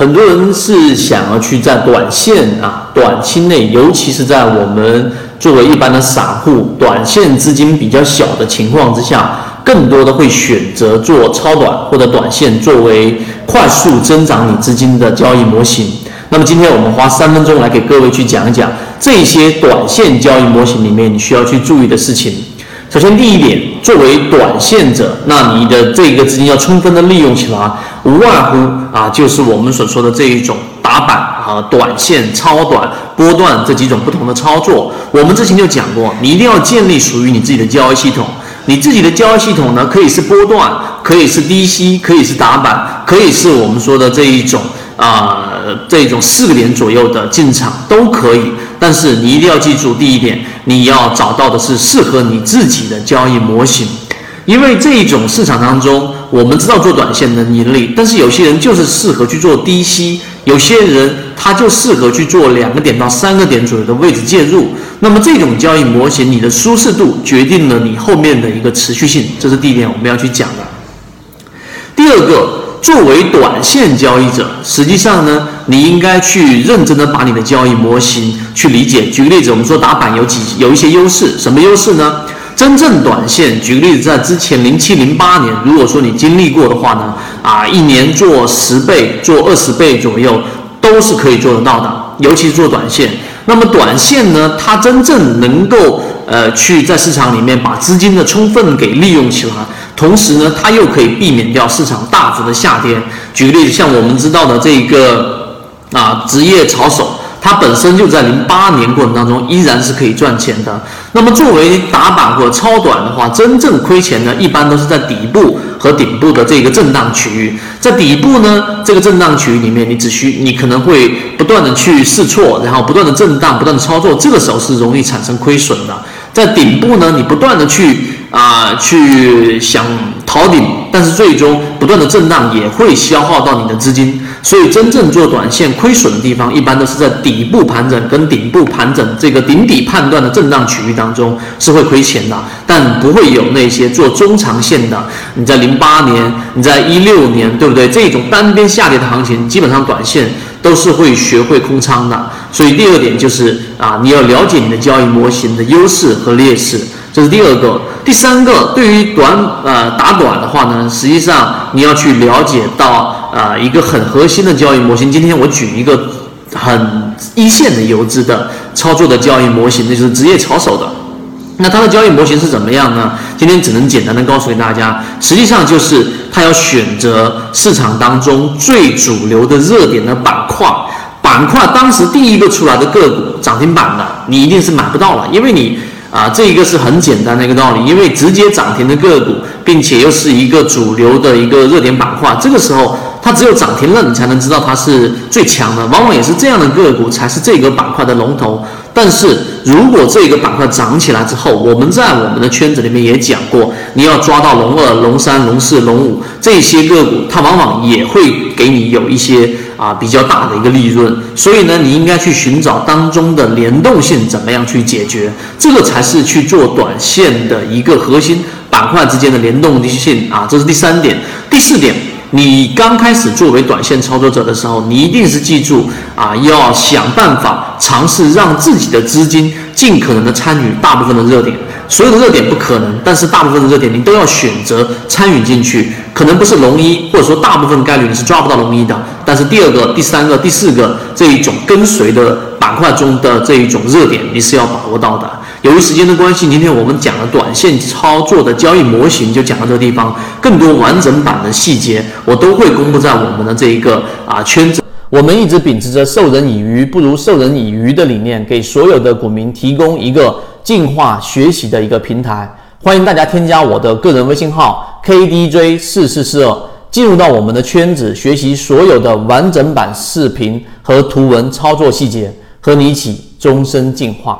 很多人是想要去在短线啊、短期内，尤其是在我们作为一般的散户，短线资金比较小的情况之下，更多的会选择做超短或者短线作为快速增长你资金的交易模型。那么今天我们花三分钟来给各位去讲一讲这些短线交易模型里面你需要去注意的事情。首先，第一点，作为短线者，那你的这个资金要充分的利用起来，无外乎啊，就是我们所说的这一种打板啊、短线、超短、波段这几种不同的操作。我们之前就讲过，你一定要建立属于你自己的交易系统。你自己的交易系统呢，可以是波段，可以是低吸，可以是打板，可以是我们说的这一种啊，这种四个点左右的进场都可以。但是你一定要记住第一点，你要找到的是适合你自己的交易模型，因为这一种市场当中，我们知道做短线能盈利，但是有些人就是适合去做低吸，有些人它就适合去做两个点到三个点左右的位置介入。那么这种交易模型，你的舒适度决定了你后面的一个持续性，这是第一点我们要去讲的。第二个。作为短线交易者，实际上呢，你应该去认真的把你的交易模型去理解。举个例子，我们说打板有几有一些优势，什么优势呢？真正短线，举个例子，在之前零七零八年，如果说你经历过的话呢，啊，一年做十倍、做二十倍左右都是可以做得到的，尤其是做短线。那么短线呢，它真正能够呃去在市场里面把资金的充分给利用起来。同时呢，它又可以避免掉市场大幅的下跌。举个例子，像我们知道的这个啊，职业炒手，它本身就在零八年过程当中依然是可以赚钱的。那么作为打板或超短的话，真正亏钱呢，一般都是在底部和顶部的这个震荡区域。在底部呢，这个震荡区域里面，你只需你可能会不断的去试错，然后不断的震荡，不断的操作，这个时候是容易产生亏损的。在顶部呢，你不断的去。啊，去想逃顶，但是最终不断的震荡也会消耗到你的资金，所以真正做短线亏损的地方，一般都是在底部盘整跟顶部盘整这个顶底判断的震荡区域当中是会亏钱的，但不会有那些做中长线的。你在零八年，你在一六年，对不对？这种单边下跌的行情，基本上短线都是会学会空仓的。所以第二点就是啊，你要了解你的交易模型的优势和劣势。这是第二个，第三个，对于短呃打短的话呢，实际上你要去了解到啊一个很核心的交易模型。今天我举一个很一线的游资的操作的交易模型，那就是职业炒手的。那它的交易模型是怎么样呢？今天只能简单的告诉给大家，实际上就是它要选择市场当中最主流的热点的板块，板块当时第一个出来的个股涨停板的，你一定是买不到了，因为你。啊，这一个是很简单的一个道理，因为直接涨停的个股，并且又是一个主流的一个热点板块，这个时候它只有涨停了，你才能知道它是最强的。往往也是这样的个股才是这个板块的龙头。但是如果这个板块涨起来之后，我们在我们的圈子里面也讲过，你要抓到龙二、龙三、龙四、龙五这些个股，它往往也会给你有一些。啊，比较大的一个利润，所以呢，你应该去寻找当中的联动性，怎么样去解决？这个才是去做短线的一个核心板块之间的联动性啊，这是第三点。第四点，你刚开始作为短线操作者的时候，你一定是记住啊，要想办法尝试让自己的资金尽可能的参与大部分的热点。所有的热点不可能，但是大部分的热点你都要选择参与进去。可能不是龙一，或者说大部分概率你是抓不到龙一的。但是第二个、第三个、第四个这一种跟随的板块中的这一种热点，你是要把握到的。由于时间的关系，今天我们讲的短线操作的交易模型就讲到这个地方。更多完整版的细节，我都会公布在我们的这一个啊圈子。我们一直秉持着授人以鱼不如授人以渔的理念，给所有的股民提供一个。进化学习的一个平台，欢迎大家添加我的个人微信号 KDJ 四四四二，进入到我们的圈子，学习所有的完整版视频和图文操作细节，和你一起终身进化。